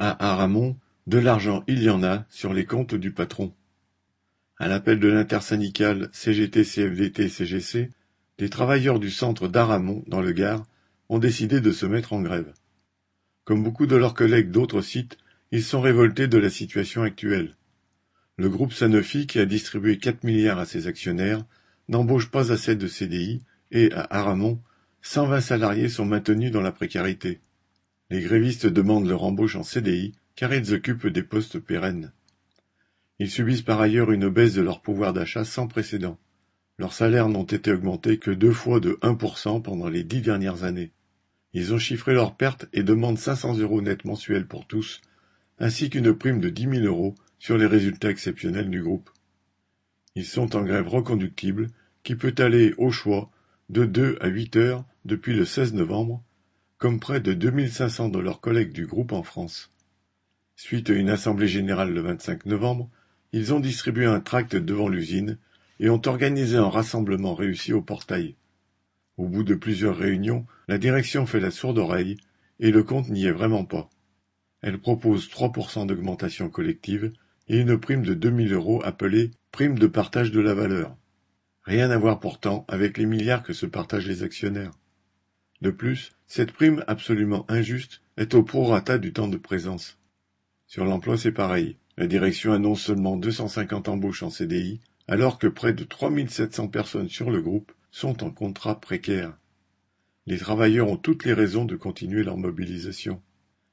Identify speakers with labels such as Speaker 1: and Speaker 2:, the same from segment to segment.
Speaker 1: À Aramon, de l'argent il y en a sur les comptes du patron. À l'appel de l'intersyndicale CGT-CFDT-CGC, les travailleurs du centre d'Aramon, dans le Gard, ont décidé de se mettre en grève. Comme beaucoup de leurs collègues d'autres sites, ils sont révoltés de la situation actuelle. Le groupe Sanofi, qui a distribué 4 milliards à ses actionnaires, n'embauche pas assez de CDI et, à Aramon, 120 salariés sont maintenus dans la précarité. Les grévistes demandent leur embauche en CDI car ils occupent des postes pérennes. Ils subissent par ailleurs une baisse de leur pouvoir d'achat sans précédent. Leurs salaires n'ont été augmentés que deux fois de 1% pendant les dix dernières années. Ils ont chiffré leurs pertes et demandent 500 euros net mensuels pour tous, ainsi qu'une prime de 10 000 euros sur les résultats exceptionnels du groupe. Ils sont en grève reconductible qui peut aller, au choix, de deux à huit heures depuis le 16 novembre, comme près de 2500 de leurs collègues du groupe en France. Suite à une assemblée générale le 25 novembre, ils ont distribué un tract devant l'usine et ont organisé un rassemblement réussi au portail. Au bout de plusieurs réunions, la direction fait la sourde oreille et le compte n'y est vraiment pas. Elle propose 3% d'augmentation collective et une prime de 2000 euros appelée prime de partage de la valeur. Rien à voir pourtant avec les milliards que se partagent les actionnaires. De plus, cette prime absolument injuste est au prorata du temps de présence. Sur l'emploi, c'est pareil. La direction annonce seulement 250 embauches en CDI, alors que près de 3700 personnes sur le groupe sont en contrat précaire. Les travailleurs ont toutes les raisons de continuer leur mobilisation.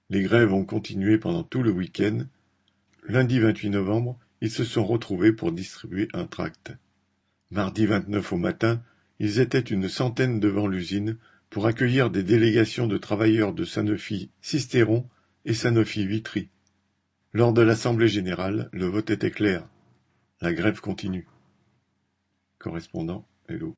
Speaker 1: Les grèves ont continué pendant tout le week-end. Lundi 28 novembre, ils se sont retrouvés pour distribuer un tract. Mardi 29 au matin, ils étaient une centaine devant l'usine pour accueillir des délégations de travailleurs de Sanofi Sisteron et Sanofi Vitry. Lors de l'Assemblée générale, le vote était clair. La grève continue. Correspondant Hello.